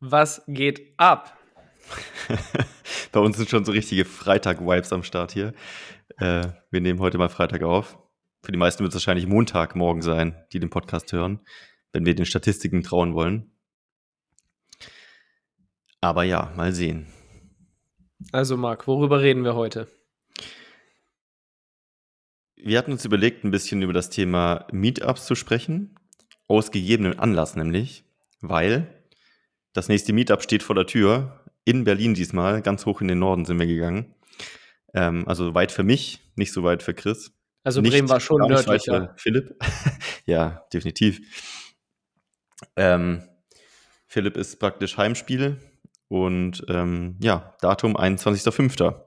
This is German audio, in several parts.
Was geht ab? Bei uns sind schon so richtige Freitag-Vibes am Start hier. Äh, wir nehmen heute mal Freitag auf. Für die meisten wird es wahrscheinlich Montagmorgen sein, die den Podcast hören, wenn wir den Statistiken trauen wollen. Aber ja, mal sehen. Also Marc, worüber reden wir heute? Wir hatten uns überlegt, ein bisschen über das Thema Meetups zu sprechen. Aus gegebenem Anlass nämlich, weil das nächste Meetup steht vor der Tür. In Berlin diesmal. Ganz hoch in den Norden sind wir gegangen. Ähm, also weit für mich, nicht so weit für Chris. Also nicht, Bremen war schon nördlicher. Philipp. ja, definitiv. Ähm, Philipp ist praktisch Heimspiel und ähm, ja, Datum 21.05.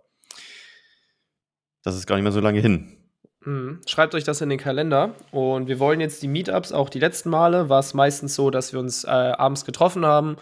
Das ist gar nicht mehr so lange hin. Mhm. Schreibt euch das in den Kalender. Und wir wollen jetzt die Meetups, auch die letzten Male, war es meistens so, dass wir uns äh, abends getroffen haben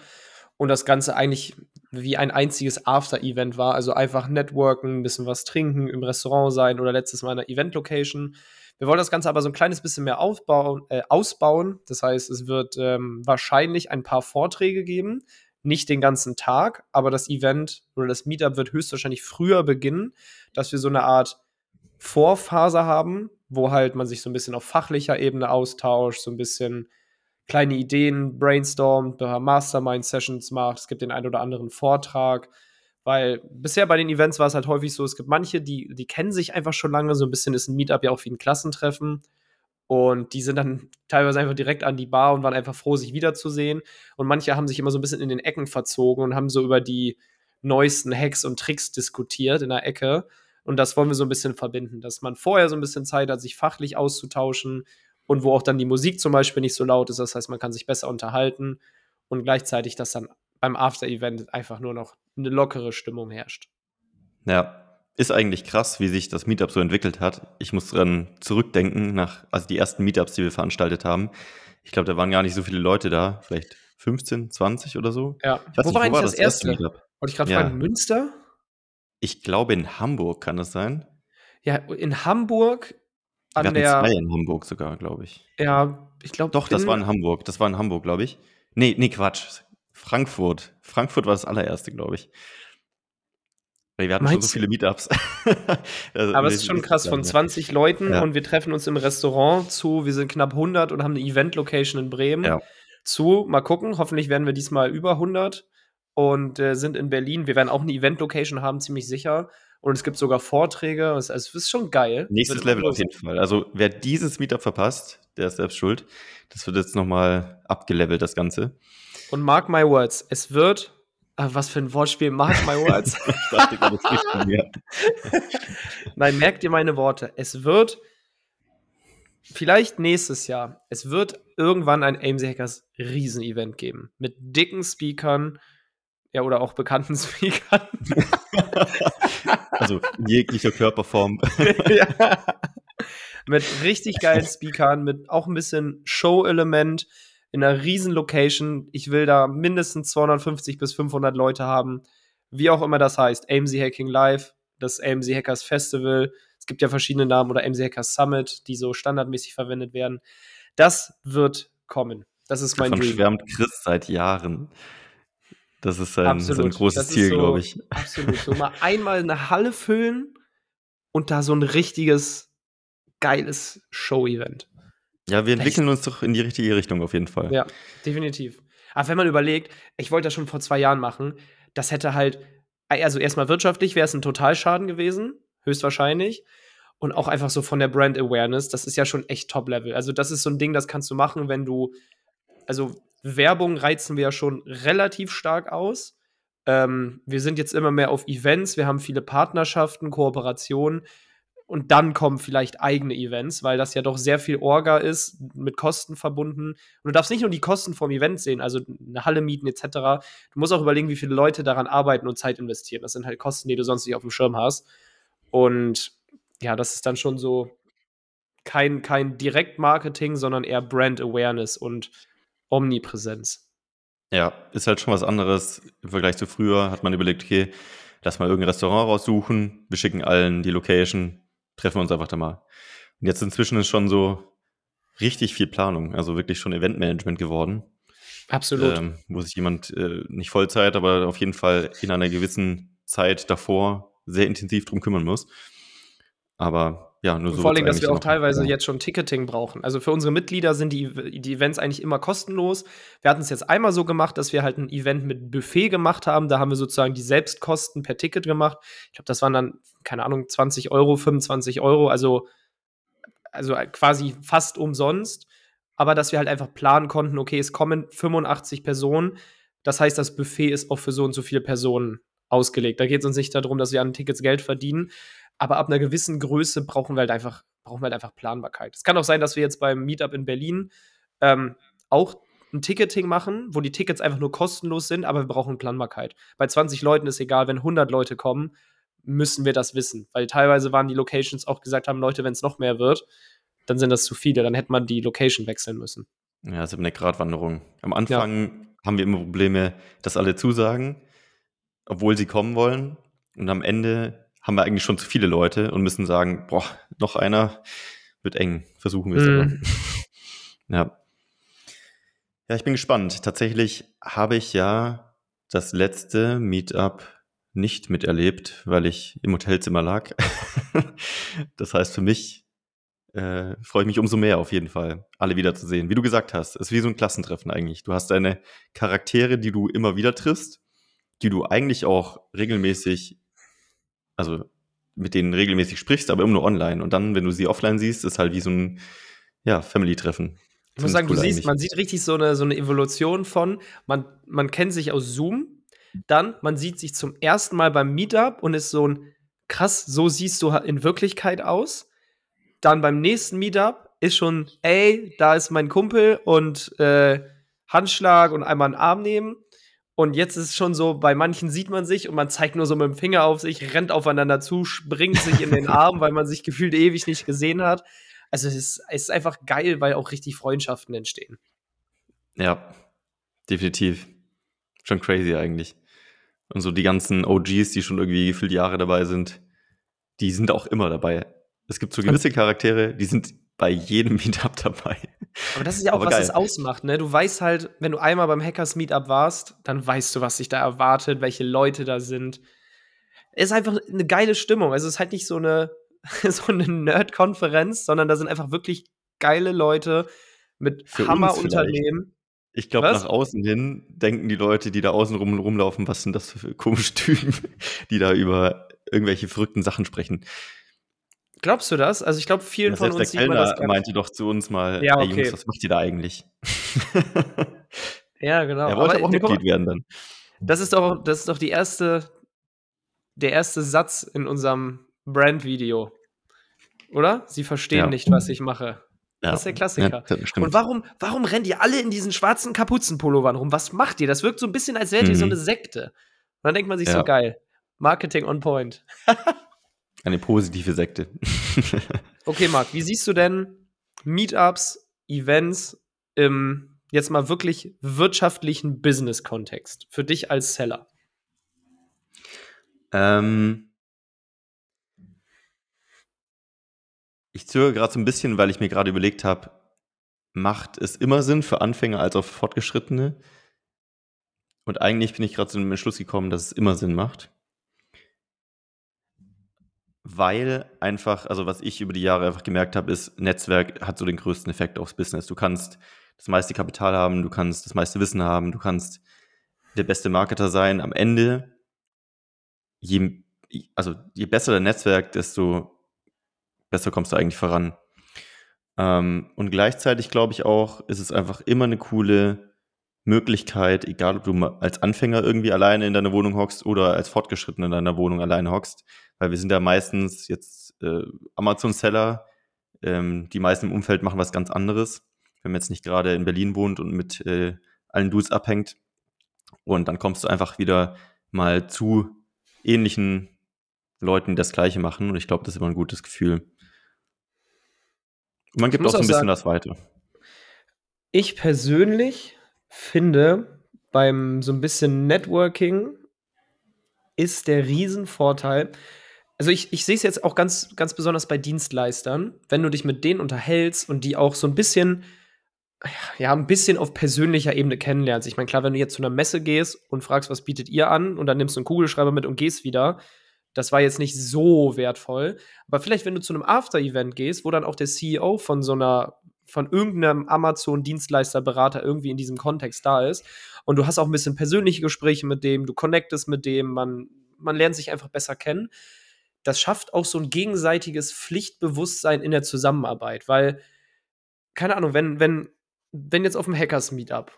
und das Ganze eigentlich wie ein einziges After-Event war. Also einfach networken, ein bisschen was trinken, im Restaurant sein oder letztes Mal in einer Event-Location. Wir wollen das Ganze aber so ein kleines bisschen mehr aufbauen, äh, ausbauen. Das heißt, es wird ähm, wahrscheinlich ein paar Vorträge geben. Nicht den ganzen Tag, aber das Event oder das Meetup wird höchstwahrscheinlich früher beginnen, dass wir so eine Art Vorphase haben, wo halt man sich so ein bisschen auf fachlicher Ebene austauscht, so ein bisschen kleine Ideen brainstormt, Mastermind-Sessions macht, es gibt den einen oder anderen Vortrag. Weil bisher bei den Events war es halt häufig so, es gibt manche, die, die kennen sich einfach schon lange, so ein bisschen ist ein Meetup ja auch wie ein Klassentreffen. Und die sind dann teilweise einfach direkt an die Bar und waren einfach froh, sich wiederzusehen. Und manche haben sich immer so ein bisschen in den Ecken verzogen und haben so über die neuesten Hacks und Tricks diskutiert in der Ecke. Und das wollen wir so ein bisschen verbinden, dass man vorher so ein bisschen Zeit hat, sich fachlich auszutauschen und wo auch dann die Musik zum Beispiel nicht so laut ist. Das heißt, man kann sich besser unterhalten und gleichzeitig, dass dann beim After-Event einfach nur noch eine lockere Stimmung herrscht. Ja, ist eigentlich krass, wie sich das Meetup so entwickelt hat. Ich muss dran zurückdenken, nach, also die ersten Meetups, die wir veranstaltet haben. Ich glaube, da waren gar nicht so viele Leute da, vielleicht 15, 20 oder so. Ja, ich weiß wo nicht, war eigentlich das, das erste? Meetup? Wollte ich gerade ja. fragen, Münster? Ich glaube in Hamburg kann das sein. Ja, in Hamburg an Wir hatten der. zwei in Hamburg sogar, glaube ich. Ja, ich glaube. Doch, das war in Hamburg. Das war in Hamburg, glaube ich. Nee, nee, Quatsch. Frankfurt. Frankfurt war das allererste, glaube ich. Wir hatten Meinst schon so viele Meetups. also, Aber es ist schon krass, von 20 Leuten ja. und wir treffen uns im Restaurant zu, wir sind knapp 100 und haben eine Event-Location in Bremen ja. zu, mal gucken, hoffentlich werden wir diesmal über 100 und äh, sind in Berlin. Wir werden auch eine Event-Location haben, ziemlich sicher. Und es gibt sogar Vorträge. Es, es ist schon geil. Nächstes Level auf jeden Fall. Also wer dieses Meetup verpasst, der ist selbst schuld. Das wird jetzt nochmal abgelevelt, das Ganze. Und mark my words, es wird Ah, was für ein Wortspiel, mark my words. ich dachte, von mir. Nein, merkt ihr meine Worte. Es wird vielleicht nächstes Jahr, es wird irgendwann ein AMC Hackers Riesenevent geben. Mit dicken Speakern, ja, oder auch bekannten Speakern. also in jeglicher Körperform. ja. Mit richtig geilen Speakern, mit auch ein bisschen Show-Element in einer riesen Location. Ich will da mindestens 250 bis 500 Leute haben. Wie auch immer das heißt. AMZ Hacking Live, das AMZ Hackers Festival. Es gibt ja verschiedene Namen oder AMZ Hackers Summit, die so standardmäßig verwendet werden. Das wird kommen. Das ist mein Davon Dream. schwärmt Chris seit Jahren. Das ist ein, so ein großes Ziel, so, glaube ich. Absolut. So mal einmal eine Halle füllen und da so ein richtiges, geiles Show-Event. Ja, wir entwickeln uns doch in die richtige Richtung auf jeden Fall. Ja, definitiv. Aber wenn man überlegt, ich wollte das schon vor zwei Jahren machen, das hätte halt, also erstmal wirtschaftlich wäre es ein Totalschaden gewesen, höchstwahrscheinlich. und auch einfach so von der Brand Awareness, das ist ja schon echt Top-Level. Also, das ist so ein Ding, das kannst du machen, wenn du, also Werbung reizen wir ja schon relativ stark aus. Ähm, wir sind jetzt immer mehr auf Events, wir haben viele Partnerschaften, Kooperationen und dann kommen vielleicht eigene Events, weil das ja doch sehr viel Orga ist, mit Kosten verbunden. Und du darfst nicht nur die Kosten vom Event sehen, also eine Halle mieten etc. Du musst auch überlegen, wie viele Leute daran arbeiten und Zeit investieren. Das sind halt Kosten, die du sonst nicht auf dem Schirm hast. Und ja, das ist dann schon so kein, kein Direktmarketing, sondern eher Brand Awareness und Omnipräsenz. Ja, ist halt schon was anderes. Im Vergleich zu früher hat man überlegt, okay, lass mal irgendein Restaurant raussuchen, wir schicken allen die Location, treffen wir uns einfach da mal. Und jetzt inzwischen ist schon so richtig viel Planung, also wirklich schon Eventmanagement geworden. Absolut. Ähm, wo sich jemand äh, nicht Vollzeit, aber auf jeden Fall in einer gewissen Zeit davor sehr intensiv drum kümmern muss. Aber ja, nur so. Vor allem, dass wir auch teilweise ja. jetzt schon Ticketing brauchen. Also für unsere Mitglieder sind die, die Events eigentlich immer kostenlos. Wir hatten es jetzt einmal so gemacht, dass wir halt ein Event mit Buffet gemacht haben. Da haben wir sozusagen die Selbstkosten per Ticket gemacht. Ich glaube, das waren dann, keine Ahnung, 20 Euro, 25 Euro. Also, also quasi fast umsonst. Aber dass wir halt einfach planen konnten, okay, es kommen 85 Personen. Das heißt, das Buffet ist auch für so und so viele Personen ausgelegt. Da geht es uns nicht darum, dass wir an Tickets Geld verdienen, aber ab einer gewissen Größe brauchen wir halt einfach, brauchen wir halt einfach Planbarkeit. Es kann auch sein, dass wir jetzt beim Meetup in Berlin ähm, auch ein Ticketing machen, wo die Tickets einfach nur kostenlos sind, aber wir brauchen Planbarkeit. Bei 20 Leuten ist egal, wenn 100 Leute kommen, müssen wir das wissen. Weil teilweise waren die Locations auch gesagt haben, Leute, wenn es noch mehr wird, dann sind das zu viele, dann hätte man die Location wechseln müssen. Ja, das ist eine Gratwanderung. Am Anfang ja. haben wir immer Probleme, dass alle zusagen, obwohl sie kommen wollen. Und am Ende haben wir eigentlich schon zu viele Leute und müssen sagen, boah, noch einer wird eng. Versuchen wir es mm. aber. ja. Ja, ich bin gespannt. Tatsächlich habe ich ja das letzte Meetup nicht miterlebt, weil ich im Hotelzimmer lag. das heißt, für mich äh, freue ich mich umso mehr auf jeden Fall, alle wiederzusehen. Wie du gesagt hast, es ist wie so ein Klassentreffen eigentlich. Du hast deine Charaktere, die du immer wieder triffst, die du eigentlich auch regelmäßig also mit denen regelmäßig sprichst, aber immer nur online. Und dann, wenn du sie offline siehst, ist halt wie so ein ja, Family-Treffen. Ich muss sagen, cool du siehst, man sieht richtig so eine, so eine Evolution von, man, man kennt sich aus Zoom, dann man sieht sich zum ersten Mal beim Meetup und ist so ein krass, so siehst du in Wirklichkeit aus. Dann beim nächsten Meetup ist schon, ey, da ist mein Kumpel und äh, Handschlag und einmal einen Arm nehmen. Und jetzt ist es schon so, bei manchen sieht man sich und man zeigt nur so mit dem Finger auf sich, rennt aufeinander zu, springt sich in den Arm, weil man sich gefühlt ewig nicht gesehen hat. Also es ist, es ist einfach geil, weil auch richtig Freundschaften entstehen. Ja, definitiv. Schon crazy eigentlich. Und so die ganzen OGs, die schon irgendwie gefühlt Jahre dabei sind, die sind auch immer dabei. Es gibt so gewisse Charaktere, die sind bei jedem Meetup dabei. Aber das ist ja auch, Aber was es ausmacht, ne? Du weißt halt, wenn du einmal beim Hackers Meetup warst, dann weißt du, was sich da erwartet, welche Leute da sind. Es ist einfach eine geile Stimmung. Also es ist halt nicht so eine, so eine Nerd-Konferenz, sondern da sind einfach wirklich geile Leute mit Hammerunternehmen. Ich glaube, nach außen hin denken die Leute, die da außen rum rumlaufen, was sind das für komische Typen, die da über irgendwelche verrückten Sachen sprechen. Glaubst du das? Also ich glaube, vielen ja, von uns der Kellner sieht man das meinte doch zu uns mal, ja, okay. Jungs, was macht ihr da eigentlich? ja, genau. Er wollte aber auch Mitglied werden dann. Das ist doch, das ist doch die erste, der erste Satz in unserem Brand-Video. Oder? Sie verstehen ja. nicht, was ich mache. Ja. Das ist der Klassiker. Ja, und warum, warum rennt ihr alle in diesen schwarzen Kapuzenpullovern rum? Was macht ihr? Das wirkt so ein bisschen, als wärt ihr mhm. so eine Sekte. Und dann denkt man sich so geil. Marketing on point. Eine positive Sekte. okay, Marc, wie siehst du denn Meetups, Events im jetzt mal wirklich wirtschaftlichen Business-Kontext für dich als Seller? Ähm, ich zögere gerade so ein bisschen, weil ich mir gerade überlegt habe, macht es immer Sinn für Anfänger als auch für Fortgeschrittene? Und eigentlich bin ich gerade zu dem Entschluss gekommen, dass es immer Sinn macht weil einfach, also was ich über die Jahre einfach gemerkt habe, ist, Netzwerk hat so den größten Effekt aufs Business. Du kannst das meiste Kapital haben, du kannst das meiste Wissen haben, du kannst der beste Marketer sein. Am Ende, je, also je besser dein Netzwerk, desto besser kommst du eigentlich voran. Ähm, und gleichzeitig glaube ich auch, ist es einfach immer eine coole Möglichkeit, egal ob du als Anfänger irgendwie alleine in deiner Wohnung hockst oder als Fortgeschritten in deiner Wohnung alleine hockst, weil wir sind ja meistens jetzt äh, Amazon-Seller, ähm, die meisten im Umfeld machen was ganz anderes, wenn man jetzt nicht gerade in Berlin wohnt und mit äh, allen Dudes abhängt. Und dann kommst du einfach wieder mal zu ähnlichen Leuten, die das Gleiche machen. Und ich glaube, das ist immer ein gutes Gefühl. Und man gibt auch so ein bisschen sagen, das weiter. Ich persönlich finde, beim so ein bisschen Networking ist der Riesenvorteil. Also ich, ich sehe es jetzt auch ganz, ganz besonders bei Dienstleistern, wenn du dich mit denen unterhältst und die auch so ein bisschen, ja, ein bisschen auf persönlicher Ebene kennenlernst. Ich meine, klar, wenn du jetzt zu einer Messe gehst und fragst, was bietet ihr an, und dann nimmst du einen Kugelschreiber mit und gehst wieder, das war jetzt nicht so wertvoll. Aber vielleicht, wenn du zu einem After-Event gehst, wo dann auch der CEO von so einer von irgendeinem Amazon-Dienstleister, Berater irgendwie in diesem Kontext da ist. Und du hast auch ein bisschen persönliche Gespräche mit dem, du connectest mit dem, man, man lernt sich einfach besser kennen. Das schafft auch so ein gegenseitiges Pflichtbewusstsein in der Zusammenarbeit, weil, keine Ahnung, wenn, wenn, wenn jetzt auf dem Hackers-Meetup,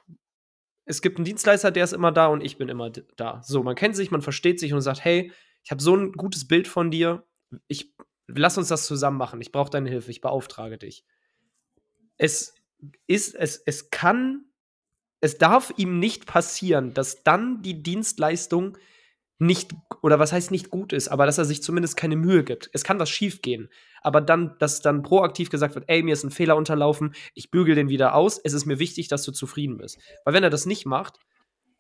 es gibt einen Dienstleister, der ist immer da und ich bin immer da. So, man kennt sich, man versteht sich und sagt, hey, ich habe so ein gutes Bild von dir, ich lass uns das zusammen machen, ich brauche deine Hilfe, ich beauftrage dich es ist, es, es kann, es darf ihm nicht passieren, dass dann die Dienstleistung nicht, oder was heißt nicht gut ist, aber dass er sich zumindest keine Mühe gibt. Es kann was schief gehen. Aber dann, dass dann proaktiv gesagt wird, ey, mir ist ein Fehler unterlaufen, ich bügel den wieder aus, es ist mir wichtig, dass du zufrieden bist. Weil wenn er das nicht macht,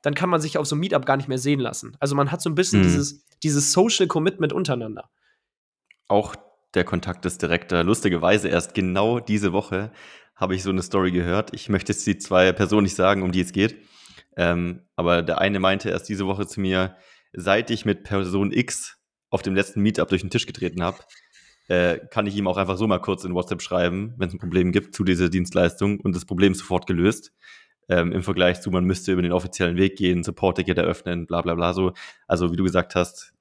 dann kann man sich auf so einem Meetup gar nicht mehr sehen lassen. Also man hat so ein bisschen mhm. dieses, dieses Social Commitment untereinander. Auch der Kontakt ist direkter. Lustigerweise erst genau diese Woche habe ich so eine Story gehört. Ich möchte jetzt die zwei Personen nicht sagen, um die es geht. Ähm, aber der eine meinte erst diese Woche zu mir, seit ich mit Person X auf dem letzten Meetup durch den Tisch getreten habe, äh, kann ich ihm auch einfach so mal kurz in WhatsApp schreiben, wenn es ein Problem gibt zu dieser Dienstleistung und das Problem ist sofort gelöst. Ähm, Im Vergleich zu, man müsste über den offiziellen Weg gehen, Support-Ticket eröffnen, bla bla bla so. Also wie du gesagt hast,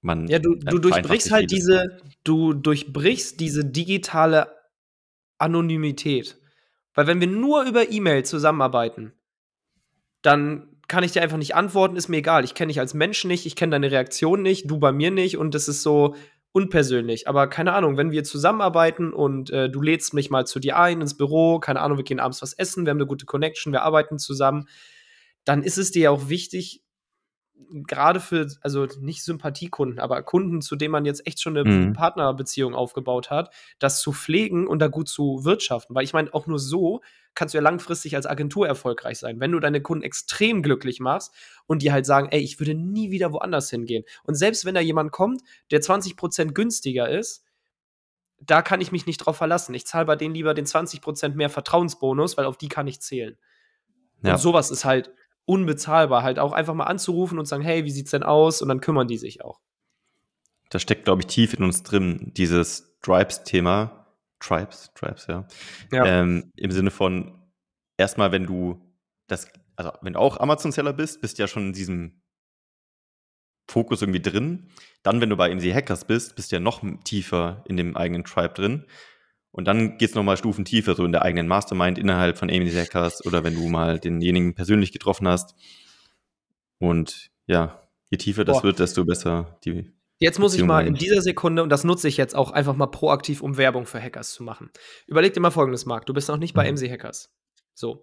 man. Ja, du, du durchbrichst halt diese, du durchbrichst diese digitale Anonymität. Weil wenn wir nur über E-Mail zusammenarbeiten, dann kann ich dir einfach nicht antworten, ist mir egal. Ich kenne dich als Mensch nicht, ich kenne deine Reaktion nicht, du bei mir nicht und das ist so unpersönlich. Aber keine Ahnung, wenn wir zusammenarbeiten und äh, du lädst mich mal zu dir ein ins Büro, keine Ahnung, wir gehen abends was essen, wir haben eine gute Connection, wir arbeiten zusammen, dann ist es dir auch wichtig, gerade für, also nicht Sympathiekunden, aber Kunden, zu denen man jetzt echt schon eine mhm. Partnerbeziehung aufgebaut hat, das zu pflegen und da gut zu wirtschaften. Weil ich meine, auch nur so kannst du ja langfristig als Agentur erfolgreich sein. Wenn du deine Kunden extrem glücklich machst und die halt sagen, ey, ich würde nie wieder woanders hingehen. Und selbst wenn da jemand kommt, der 20% günstiger ist, da kann ich mich nicht drauf verlassen. Ich zahle bei denen lieber den 20% mehr Vertrauensbonus, weil auf die kann ich zählen. Ja. Und sowas ist halt unbezahlbar, halt auch einfach mal anzurufen und sagen, hey, wie sieht's denn aus? Und dann kümmern die sich auch. Das steckt, glaube ich, tief in uns drin, dieses Tribes-Thema. Tribes, Tribes, ja. ja. Ähm, Im Sinne von, erstmal, wenn du das, also wenn du auch Amazon-Seller bist, bist du ja schon in diesem Fokus irgendwie drin. Dann, wenn du bei MC Hackers bist, bist du ja noch tiefer in dem eigenen Tribe drin. Und dann geht es nochmal Stufen tiefer, so in der eigenen Mastermind innerhalb von Amy Hackers oder wenn du mal denjenigen persönlich getroffen hast. Und ja, je tiefer das Boah. wird, desto besser die. Jetzt muss ich mal in dieser Sekunde, und das nutze ich jetzt auch einfach mal proaktiv, um Werbung für Hackers zu machen. Überleg dir mal folgendes, Marc. Du bist noch nicht bei mhm. MC Hackers. So.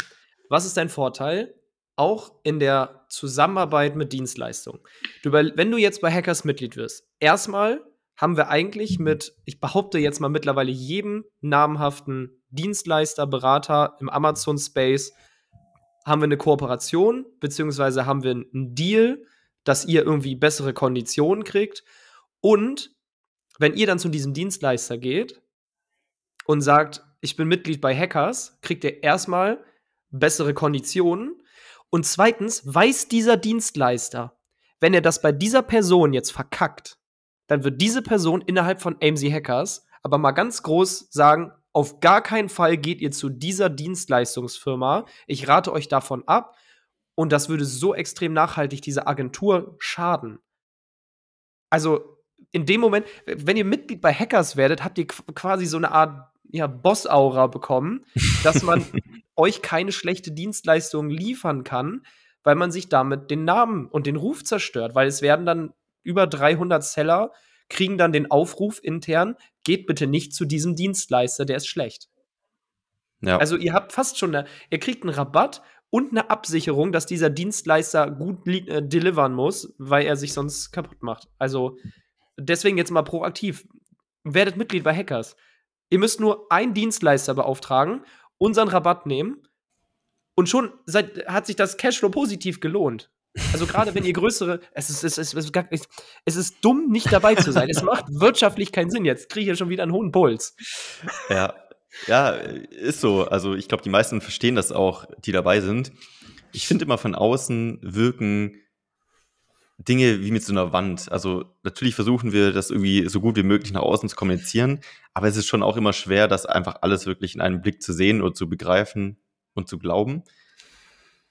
Was ist dein Vorteil? Auch in der Zusammenarbeit mit Dienstleistungen. Du, wenn du jetzt bei Hackers Mitglied wirst, erstmal haben wir eigentlich mit, ich behaupte jetzt mal mittlerweile jedem namhaften Dienstleister, Berater im Amazon-Space, haben wir eine Kooperation, beziehungsweise haben wir einen Deal, dass ihr irgendwie bessere Konditionen kriegt. Und wenn ihr dann zu diesem Dienstleister geht und sagt, ich bin Mitglied bei Hackers, kriegt ihr erstmal bessere Konditionen. Und zweitens weiß dieser Dienstleister, wenn er das bei dieser Person jetzt verkackt, dann wird diese Person innerhalb von AMC Hackers aber mal ganz groß sagen, auf gar keinen Fall geht ihr zu dieser Dienstleistungsfirma. Ich rate euch davon ab. Und das würde so extrem nachhaltig dieser Agentur schaden. Also, in dem Moment, wenn ihr Mitglied bei Hackers werdet, habt ihr quasi so eine Art ja, Boss-Aura bekommen, dass man euch keine schlechte Dienstleistung liefern kann, weil man sich damit den Namen und den Ruf zerstört, weil es werden dann über 300 Seller kriegen dann den Aufruf intern, geht bitte nicht zu diesem Dienstleister, der ist schlecht. Ja. Also ihr habt fast schon, eine, ihr kriegt einen Rabatt und eine Absicherung, dass dieser Dienstleister gut äh, delivern muss, weil er sich sonst kaputt macht. Also deswegen jetzt mal proaktiv. Werdet Mitglied bei Hackers. Ihr müsst nur einen Dienstleister beauftragen, unseren Rabatt nehmen und schon seit, hat sich das Cashflow positiv gelohnt. Also gerade wenn ihr größere, es ist, es, ist, es, ist, es ist dumm, nicht dabei zu sein. Es macht wirtschaftlich keinen Sinn. Jetzt kriege ich ja schon wieder einen hohen Puls. Ja, ja, ist so. Also ich glaube, die meisten verstehen das auch, die dabei sind. Ich finde immer von außen wirken Dinge wie mit so einer Wand. Also natürlich versuchen wir, das irgendwie so gut wie möglich nach außen zu kommunizieren, aber es ist schon auch immer schwer, das einfach alles wirklich in einem Blick zu sehen oder zu begreifen und zu glauben.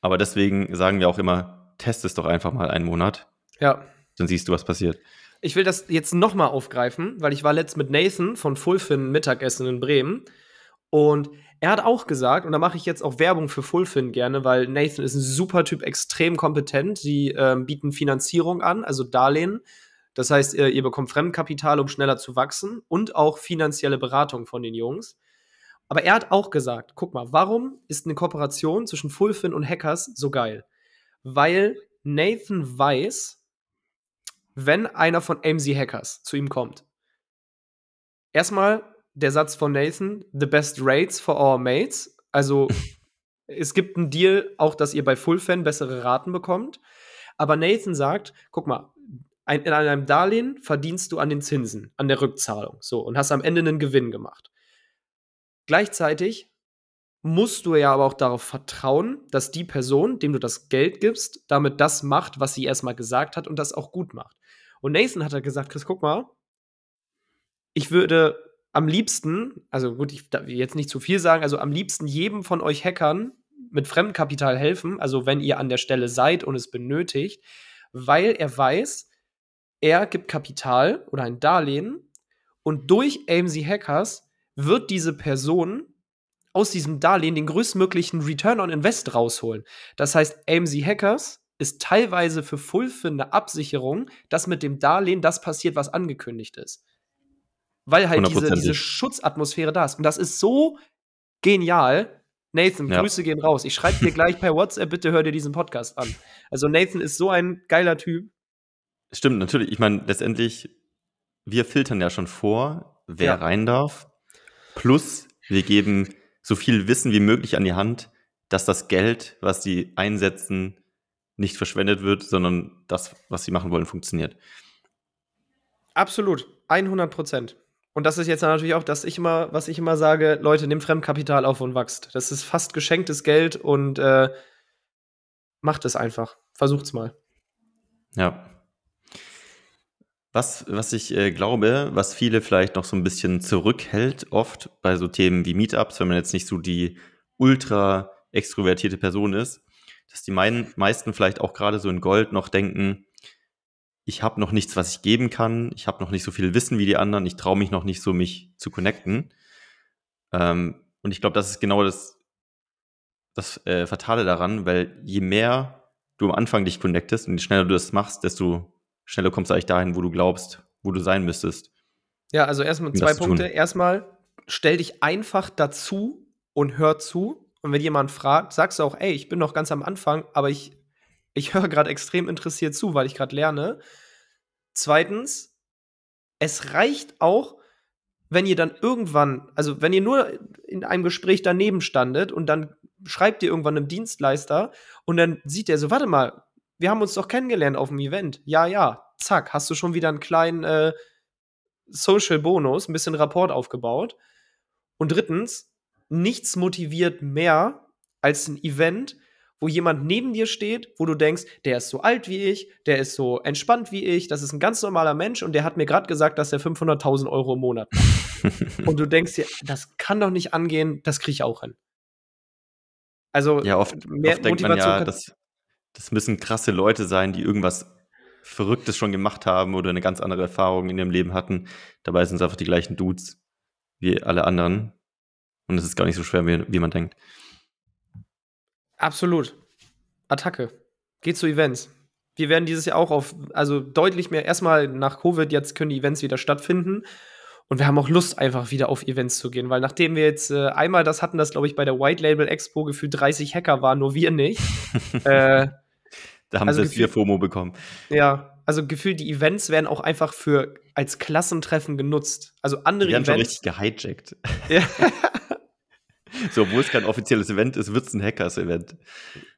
Aber deswegen sagen wir auch immer, test es doch einfach mal einen Monat. Ja. Dann siehst du, was passiert. Ich will das jetzt nochmal aufgreifen, weil ich war letzt mit Nathan von Fullfin Mittagessen in Bremen und er hat auch gesagt, und da mache ich jetzt auch Werbung für Fullfin gerne, weil Nathan ist ein super Typ, extrem kompetent. Sie ähm, bieten Finanzierung an, also Darlehen. Das heißt, ihr, ihr bekommt Fremdkapital, um schneller zu wachsen und auch finanzielle Beratung von den Jungs. Aber er hat auch gesagt, guck mal, warum ist eine Kooperation zwischen Fullfin und Hackers so geil? Weil Nathan weiß, wenn einer von AMZ Hackers zu ihm kommt, erstmal der Satz von Nathan, the best rates for our mates. Also es gibt einen Deal, auch dass ihr bei Fullfan bessere Raten bekommt. Aber Nathan sagt, guck mal, ein, in einem Darlehen verdienst du an den Zinsen, an der Rückzahlung, so und hast am Ende einen Gewinn gemacht. Gleichzeitig musst du ja aber auch darauf vertrauen, dass die Person, dem du das Geld gibst, damit das macht, was sie erstmal gesagt hat und das auch gut macht. Und Nathan hat halt gesagt, Chris, guck mal, ich würde am liebsten, also gut, ich darf jetzt nicht zu viel sagen, also am liebsten jedem von euch Hackern mit Fremdkapital helfen, also wenn ihr an der Stelle seid und es benötigt, weil er weiß, er gibt Kapital oder ein Darlehen und durch AMZ Hackers wird diese Person aus diesem Darlehen den größtmöglichen Return on Invest rausholen. Das heißt, AMZ Hackers ist teilweise für eine Absicherung, dass mit dem Darlehen das passiert, was angekündigt ist weil halt diese, diese Schutzatmosphäre da ist. Und das ist so genial. Nathan, ja. Grüße gehen raus. Ich schreibe dir gleich per WhatsApp, bitte hör dir diesen Podcast an. Also Nathan ist so ein geiler Typ. Stimmt, natürlich. Ich meine, letztendlich, wir filtern ja schon vor, wer ja. rein darf. Plus, wir geben so viel Wissen wie möglich an die Hand, dass das Geld, was sie einsetzen, nicht verschwendet wird, sondern das, was sie machen wollen, funktioniert. Absolut. 100 Prozent. Und das ist jetzt natürlich auch, dass ich immer, was ich immer sage, Leute, nehmt Fremdkapital auf und wachst. Das ist fast geschenktes Geld und äh, macht es einfach. Versucht's mal. Ja. Was, was ich äh, glaube, was viele vielleicht noch so ein bisschen zurückhält, oft bei so Themen wie Meetups, wenn man jetzt nicht so die ultra extrovertierte Person ist, dass die mein, meisten vielleicht auch gerade so in Gold noch denken, ich habe noch nichts, was ich geben kann, ich habe noch nicht so viel Wissen wie die anderen, ich traue mich noch nicht so, mich zu connecten. Ähm, und ich glaube, das ist genau das, das äh, Fatale daran, weil je mehr du am Anfang dich connectest und je schneller du das machst, desto schneller kommst du eigentlich dahin, wo du glaubst, wo du sein müsstest. Ja, also erstmal zwei Punkte. Erstmal, stell dich einfach dazu und hör zu. Und wenn jemand fragt, sagst du auch, ey, ich bin noch ganz am Anfang, aber ich ich höre gerade extrem interessiert zu, weil ich gerade lerne. Zweitens, es reicht auch, wenn ihr dann irgendwann, also wenn ihr nur in einem Gespräch daneben standet und dann schreibt ihr irgendwann einem Dienstleister und dann sieht er so, warte mal, wir haben uns doch kennengelernt auf dem Event. Ja, ja, zack, hast du schon wieder einen kleinen äh, Social Bonus, ein bisschen Rapport aufgebaut. Und drittens, nichts motiviert mehr als ein Event, wo jemand neben dir steht, wo du denkst, der ist so alt wie ich, der ist so entspannt wie ich, das ist ein ganz normaler Mensch und der hat mir gerade gesagt, dass er 500.000 Euro im Monat macht. und du denkst dir, das kann doch nicht angehen, das kriege ich auch hin. Also, ja, oft, mehr oft denkt man ja, das, das müssen krasse Leute sein, die irgendwas Verrücktes schon gemacht haben oder eine ganz andere Erfahrung in ihrem Leben hatten. Dabei sind es einfach die gleichen Dudes wie alle anderen. Und es ist gar nicht so schwer, wie, wie man denkt. Absolut. Attacke. Geht zu Events. Wir werden dieses Jahr auch auf, also deutlich mehr, erstmal nach Covid, jetzt können die Events wieder stattfinden. Und wir haben auch Lust, einfach wieder auf Events zu gehen, weil nachdem wir jetzt äh, einmal das hatten, das glaube ich bei der White Label Expo gefühlt 30 Hacker waren, nur wir nicht. äh, da haben also selbst wir FOMO bekommen. Ja, also gefühlt die Events werden auch einfach für als Klassentreffen genutzt. Also andere die werden Events. schon richtig gehijackt. Ja. so, obwohl es kein offizielles Event ist, wird es ein Hackers-Event.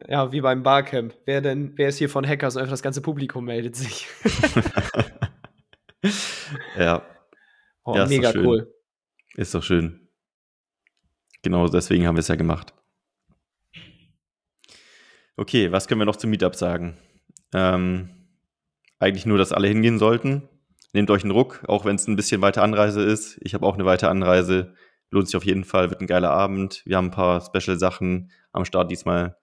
Ja, wie beim Barcamp. Wer denn, wer ist hier von Hackers? Und einfach das ganze Publikum meldet sich. ja. Oh, ja, mega ist cool. Ist doch schön. Genau deswegen haben wir es ja gemacht. Okay, was können wir noch zum Meetup sagen? Ähm, eigentlich nur, dass alle hingehen sollten. Nehmt euch einen Ruck, auch wenn es ein bisschen weiter Anreise ist. Ich habe auch eine weite Anreise. Lohnt sich auf jeden Fall, wird ein geiler Abend. Wir haben ein paar Special-Sachen am Start diesmal.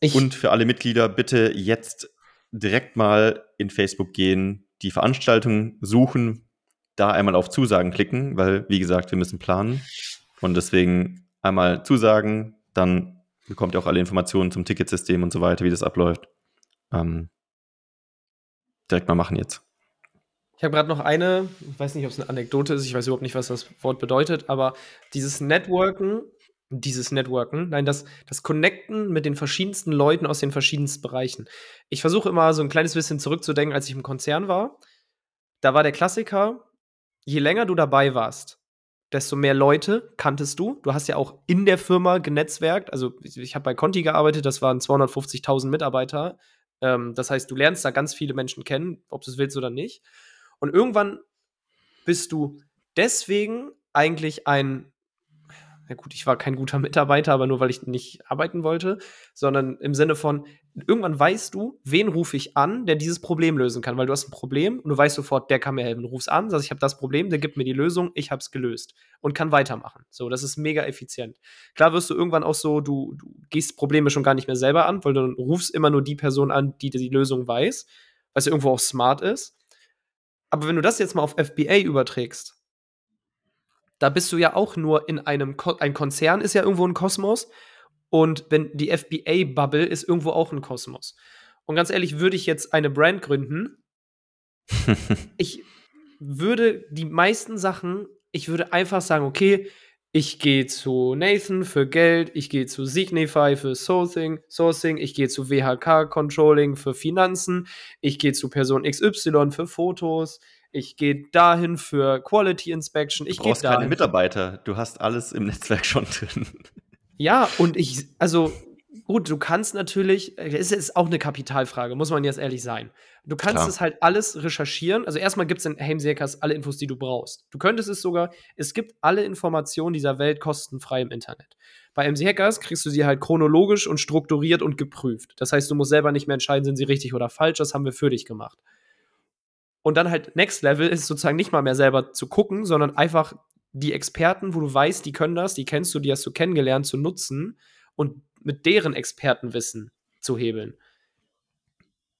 Ich Und für alle Mitglieder bitte jetzt direkt mal in Facebook gehen, die Veranstaltung suchen, da einmal auf Zusagen klicken, weil, wie gesagt, wir müssen planen. Und deswegen einmal Zusagen, dann bekommt ihr auch alle Informationen zum Ticketsystem und so weiter, wie das abläuft. Ähm, direkt mal machen jetzt. Ich habe gerade noch eine, ich weiß nicht, ob es eine Anekdote ist, ich weiß überhaupt nicht, was das Wort bedeutet, aber dieses Networken, dieses Networken, nein, das, das Connecten mit den verschiedensten Leuten aus den verschiedensten Bereichen. Ich versuche immer so ein kleines bisschen zurückzudenken, als ich im Konzern war. Da war der Klassiker, je länger du dabei warst, desto mehr Leute kanntest du. Du hast ja auch in der Firma genetzwerkt. Also ich, habe bei Conti gearbeitet, das waren 250.000 Mitarbeiter. Ähm, das heißt, du lernst da ganz viele Menschen kennen, ob du es willst oder nicht. Und irgendwann bist du deswegen eigentlich ein ja gut, ich war kein guter Mitarbeiter, aber nur weil ich nicht arbeiten wollte, sondern im Sinne von, irgendwann weißt du, wen rufe ich an, der dieses Problem lösen kann, weil du hast ein Problem und du weißt sofort, der kann mir helfen. Du rufst an, sagst, ich habe das Problem, der gibt mir die Lösung, ich habe es gelöst und kann weitermachen. So, das ist mega effizient. Klar wirst du irgendwann auch so, du, du gehst Probleme schon gar nicht mehr selber an, weil du rufst immer nur die Person an, die die Lösung weiß, was ja irgendwo auch smart ist. Aber wenn du das jetzt mal auf FBA überträgst, da bist du ja auch nur in einem, Ko ein Konzern ist ja irgendwo ein Kosmos und wenn die FBA-Bubble ist irgendwo auch ein Kosmos. Und ganz ehrlich, würde ich jetzt eine Brand gründen, ich würde die meisten Sachen, ich würde einfach sagen, okay, ich gehe zu Nathan für Geld, ich gehe zu Signify für Sourcing, Sourcing ich gehe zu WHK Controlling für Finanzen, ich gehe zu Person XY für Fotos, ich gehe dahin für Quality Inspection. Ich du brauchst keine Mitarbeiter, du hast alles im Netzwerk schon drin. Ja, und ich, also gut, du kannst natürlich, es ist auch eine Kapitalfrage, muss man jetzt ehrlich sein. Du kannst es halt alles recherchieren. Also erstmal gibt es in Heimseekers alle Infos, die du brauchst. Du könntest es sogar, es gibt alle Informationen dieser Welt kostenfrei im Internet. Bei MC Hackers kriegst du sie halt chronologisch und strukturiert und geprüft. Das heißt, du musst selber nicht mehr entscheiden, sind sie richtig oder falsch. Das haben wir für dich gemacht. Und dann halt Next Level ist sozusagen nicht mal mehr selber zu gucken, sondern einfach die Experten, wo du weißt, die können das, die kennst du, die hast du kennengelernt, zu nutzen und mit deren Expertenwissen zu hebeln.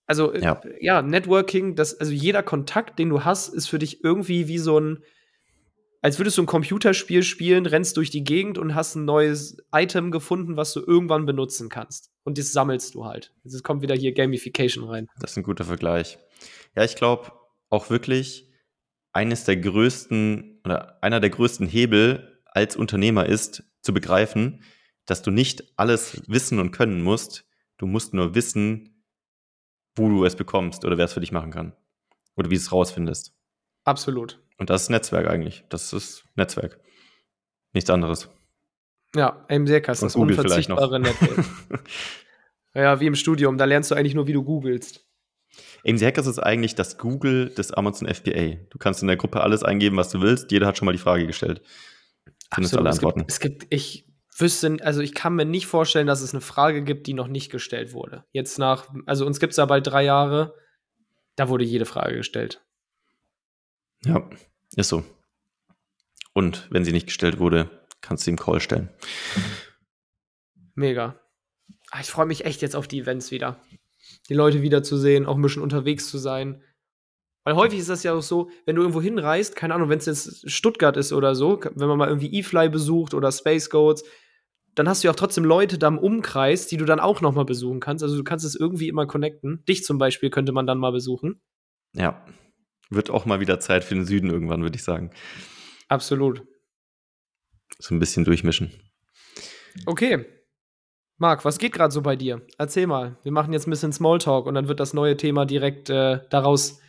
Also äh, ja. ja, Networking, das, also jeder Kontakt, den du hast, ist für dich irgendwie wie so ein, als würdest du ein Computerspiel spielen, rennst durch die Gegend und hast ein neues Item gefunden, was du irgendwann benutzen kannst. Und das sammelst du halt. Es kommt wieder hier Gamification rein. Das ist ein guter Vergleich. Ja, ich glaube, auch wirklich eines der größten oder einer der größten Hebel als Unternehmer ist, zu begreifen, dass du nicht alles wissen und können musst. Du musst nur wissen, wo du es bekommst oder wer es für dich machen kann. Oder wie du es rausfindest. Absolut. Und das ist Netzwerk eigentlich. Das ist Netzwerk. Nichts anderes. Ja, AMC-Cast, das Google unverzichtbare Netzwerk. ja, wie im Studium, da lernst du eigentlich nur, wie du googelst. AMC Hackers ist eigentlich das Google des Amazon FBA. Du kannst in der Gruppe alles eingeben, was du willst. Jeder hat schon mal die Frage gestellt. Findest alle Antworten. Es gibt, es gibt, ich wüsste, also ich kann mir nicht vorstellen, dass es eine Frage gibt, die noch nicht gestellt wurde. Jetzt nach, also uns gibt es ja bald drei Jahre, da wurde jede Frage gestellt. Ja, ist so. Und wenn sie nicht gestellt wurde, kannst du ihm Call stellen. Mega. Ah, ich freue mich echt jetzt auf die Events wieder. Die Leute wiederzusehen, auch ein bisschen unterwegs zu sein. Weil häufig ist das ja auch so, wenn du irgendwo hinreist, keine Ahnung, wenn es jetzt Stuttgart ist oder so, wenn man mal irgendwie E-Fly besucht oder Space Goats, dann hast du ja auch trotzdem Leute da im Umkreis, die du dann auch noch mal besuchen kannst. Also du kannst es irgendwie immer connecten. Dich zum Beispiel könnte man dann mal besuchen. Ja, wird auch mal wieder Zeit für den Süden irgendwann, würde ich sagen. Absolut. So ein bisschen durchmischen. Okay. Marc, was geht gerade so bei dir? Erzähl mal. Wir machen jetzt ein bisschen Smalltalk und dann wird das neue Thema direkt äh, daraus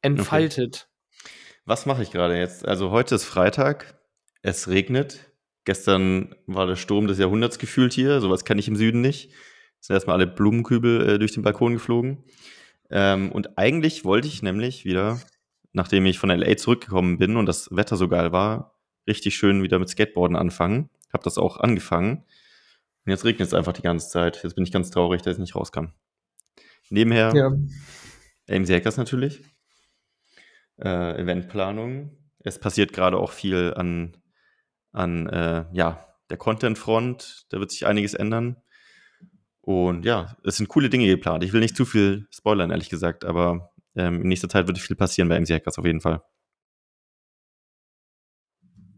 entfaltet. Okay. Was mache ich gerade jetzt? Also heute ist Freitag. Es regnet. Gestern war der Sturm des Jahrhunderts gefühlt hier. Sowas kenne ich im Süden nicht. Es sind erstmal alle Blumenkübel äh, durch den Balkon geflogen. Ähm, und eigentlich wollte ich nämlich wieder, nachdem ich von LA zurückgekommen bin und das Wetter so geil war, richtig schön wieder mit Skateboarden anfangen. Hab das auch angefangen. Und jetzt regnet es einfach die ganze Zeit. Jetzt bin ich ganz traurig, dass ich nicht rauskam. Nebenher ja. AMC Hackers natürlich. Äh, Eventplanung. Es passiert gerade auch viel an an äh, ja, der Content-Front. Da wird sich einiges ändern. Und ja, es sind coole Dinge geplant. Ich will nicht zu viel spoilern, ehrlich gesagt, aber ähm, in nächster Zeit wird viel passieren bei MC Hackers auf jeden Fall.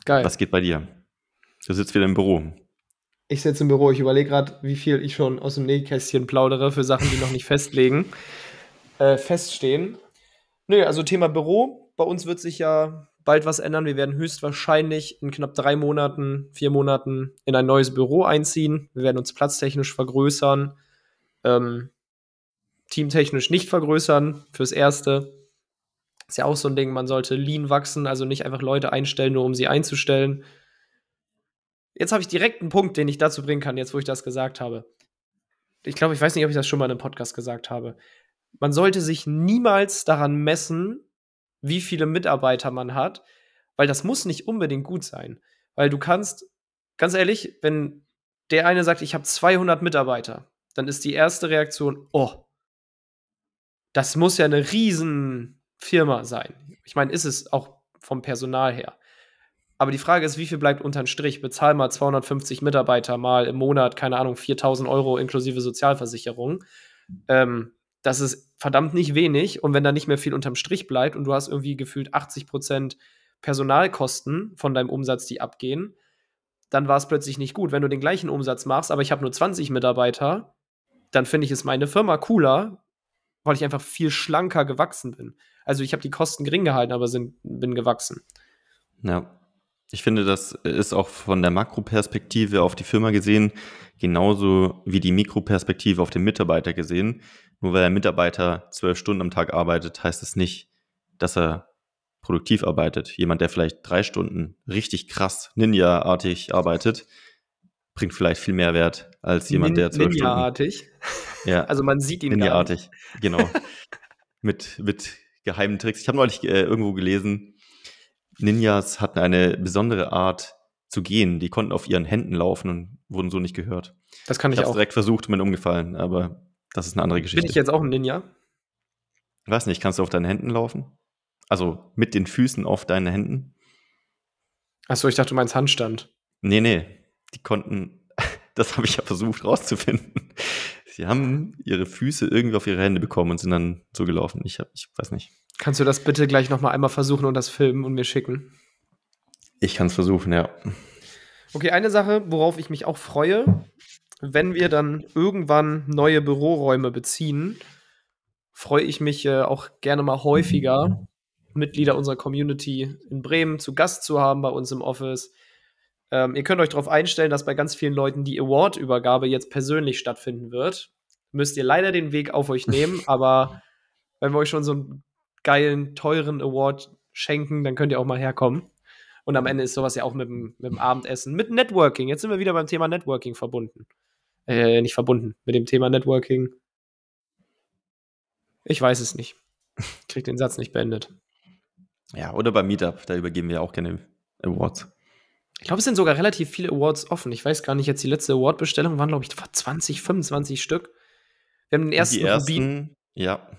Geil. Was geht bei dir? Du sitzt wieder im Büro. Ich sitze im Büro. Ich überlege gerade, wie viel ich schon aus dem Nähkästchen plaudere für Sachen, die noch nicht festlegen, äh, feststehen. Nö, also Thema Büro. Bei uns wird sich ja bald was ändern. Wir werden höchstwahrscheinlich in knapp drei Monaten, vier Monaten in ein neues Büro einziehen. Wir werden uns platztechnisch vergrößern, ähm, teamtechnisch nicht vergrößern fürs Erste. Ist ja auch so ein Ding, man sollte lean wachsen, also nicht einfach Leute einstellen, nur um sie einzustellen. Jetzt habe ich direkt einen Punkt, den ich dazu bringen kann, jetzt wo ich das gesagt habe. Ich glaube, ich weiß nicht, ob ich das schon mal in einem Podcast gesagt habe. Man sollte sich niemals daran messen, wie viele Mitarbeiter man hat, weil das muss nicht unbedingt gut sein. Weil du kannst, ganz ehrlich, wenn der eine sagt, ich habe 200 Mitarbeiter, dann ist die erste Reaktion, oh, das muss ja eine Riesenfirma sein. Ich meine, ist es auch vom Personal her. Aber die Frage ist, wie viel bleibt unter den Strich? Bezahl mal 250 Mitarbeiter mal im Monat, keine Ahnung, 4000 Euro inklusive Sozialversicherung. Ähm, das ist verdammt nicht wenig. Und wenn da nicht mehr viel unterm Strich bleibt und du hast irgendwie gefühlt 80 Prozent Personalkosten von deinem Umsatz, die abgehen, dann war es plötzlich nicht gut. Wenn du den gleichen Umsatz machst, aber ich habe nur 20 Mitarbeiter, dann finde ich es meine Firma cooler, weil ich einfach viel schlanker gewachsen bin. Also ich habe die Kosten gering gehalten, aber sind, bin gewachsen. Ja. Ich finde, das ist auch von der Makroperspektive auf die Firma gesehen, genauso wie die Mikroperspektive auf den Mitarbeiter gesehen. Nur weil ein Mitarbeiter zwölf Stunden am Tag arbeitet, heißt es das nicht, dass er produktiv arbeitet. Jemand, der vielleicht drei Stunden richtig krass Ninja-artig arbeitet, bringt vielleicht viel mehr Wert als jemand, der zwölf Stunden. Ninja-artig? Ja. Also man sieht ihn Ninja-artig, genau. mit, mit geheimen Tricks. Ich habe neulich äh, irgendwo gelesen, Ninjas hatten eine besondere Art zu gehen. Die konnten auf ihren Händen laufen und wurden so nicht gehört. Das kann ich, ich auch. direkt versucht, mir umgefallen, aber das ist eine andere Geschichte. Bin ich jetzt auch ein Ninja? Weiß nicht, kannst du auf deinen Händen laufen? Also mit den Füßen auf deinen Händen? Achso, ich dachte, du meinst Handstand. Nee, nee. Die konnten, das habe ich ja versucht rauszufinden. Sie haben ihre Füße irgendwie auf ihre Hände bekommen und sind dann so gelaufen. Ich, hab, ich weiß nicht. Kannst du das bitte gleich noch mal einmal versuchen und das filmen und mir schicken? Ich kann es versuchen, ja. Okay, eine Sache, worauf ich mich auch freue, wenn wir dann irgendwann neue Büroräume beziehen, freue ich mich äh, auch gerne mal häufiger, Mitglieder unserer Community in Bremen zu Gast zu haben bei uns im Office. Ähm, ihr könnt euch darauf einstellen, dass bei ganz vielen Leuten die Award-Übergabe jetzt persönlich stattfinden wird. Müsst ihr leider den Weg auf euch nehmen, aber wenn wir euch schon so einen geilen, teuren Award schenken, dann könnt ihr auch mal herkommen. Und am Ende ist sowas ja auch mit dem, mit dem Abendessen, mit Networking. Jetzt sind wir wieder beim Thema Networking verbunden. Äh, nicht verbunden. Mit dem Thema Networking. Ich weiß es nicht. Ich krieg den Satz nicht beendet. Ja, oder beim Meetup, da übergeben wir auch gerne Awards. Ich glaube, es sind sogar relativ viele Awards offen. Ich weiß gar nicht, jetzt die letzte Award-Bestellung waren, glaube ich, 20, 25 Stück. Wir haben den ersten, die ersten Rubin, ja.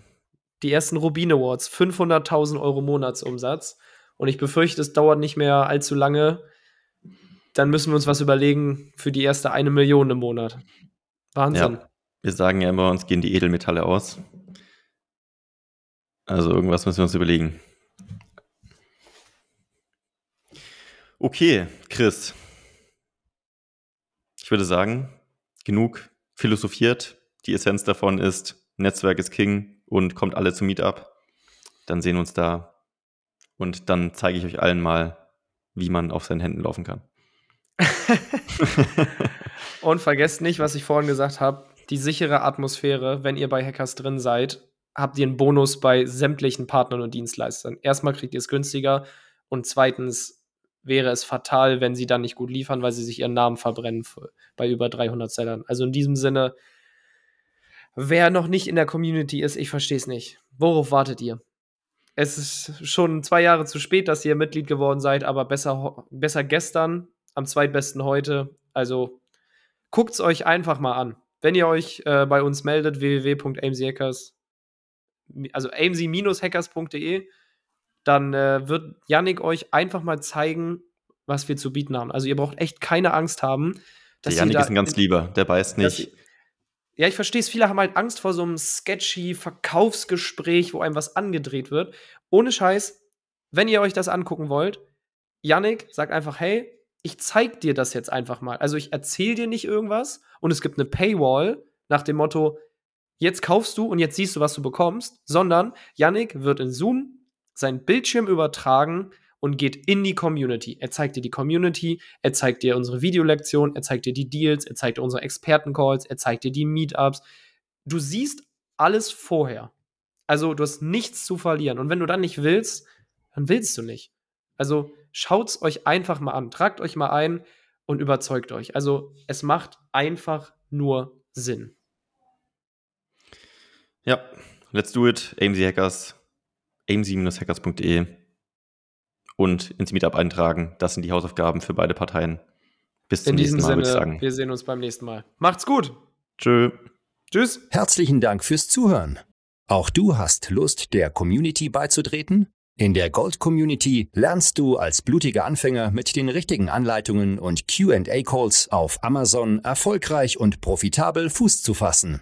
Die ersten Rubin Awards, 500.000 Euro Monatsumsatz. Und ich befürchte, es dauert nicht mehr allzu lange. Dann müssen wir uns was überlegen für die erste eine Million im Monat. Wahnsinn. Ja. Wir sagen ja immer, uns gehen die Edelmetalle aus. Also irgendwas müssen wir uns überlegen. Okay, Chris. Ich würde sagen, genug philosophiert. Die Essenz davon ist, Netzwerk ist King und kommt alle zum Meetup. Dann sehen wir uns da. Und dann zeige ich euch allen mal, wie man auf seinen Händen laufen kann. und vergesst nicht, was ich vorhin gesagt habe, die sichere Atmosphäre, wenn ihr bei Hackers drin seid, habt ihr einen Bonus bei sämtlichen Partnern und Dienstleistern. Erstmal kriegt ihr es günstiger und zweitens wäre es fatal, wenn sie dann nicht gut liefern, weil sie sich ihren Namen verbrennen bei über 300 Sellern. Also in diesem Sinne, wer noch nicht in der Community ist, ich verstehe es nicht. Worauf wartet ihr? Es ist schon zwei Jahre zu spät, dass ihr Mitglied geworden seid, aber besser, besser gestern, am zweitbesten heute. Also guckt es euch einfach mal an. Wenn ihr euch äh, bei uns meldet, www.amc-hackers, also amc-hackers.de, dann äh, wird Yannick euch einfach mal zeigen, was wir zu bieten haben. Also ihr braucht echt keine Angst haben. der Yannick ist ein ganz lieber, der beißt nicht. ja, ich verstehe es. Viele haben halt Angst vor so einem sketchy Verkaufsgespräch, wo einem was angedreht wird. Ohne Scheiß, wenn ihr euch das angucken wollt, Yannick sagt einfach, hey, ich zeig dir das jetzt einfach mal. Also ich erzähle dir nicht irgendwas und es gibt eine Paywall nach dem Motto, jetzt kaufst du und jetzt siehst du, was du bekommst, sondern Yannick wird in Zoom seinen Bildschirm übertragen und geht in die Community. Er zeigt dir die Community, er zeigt dir unsere Videolektion, er zeigt dir die Deals, er zeigt dir unsere Expertencalls, er zeigt dir die Meetups. Du siehst alles vorher. Also du hast nichts zu verlieren. Und wenn du dann nicht willst, dann willst du nicht. Also schaut's euch einfach mal an, tragt euch mal ein und überzeugt euch. Also es macht einfach nur Sinn. Ja, let's do it. AMC Hackers, amc-hackers.de und ins Meetup eintragen. Das sind die Hausaufgaben für beide Parteien. Bis zum In nächsten Mal, Sinne, würde ich sagen. Wir sehen uns beim nächsten Mal. Macht's gut. Tschö. Tschüss. Herzlichen Dank fürs Zuhören. Auch du hast Lust, der Community beizutreten? In der Gold Community lernst du als blutiger Anfänger mit den richtigen Anleitungen und QA-Calls auf Amazon erfolgreich und profitabel Fuß zu fassen.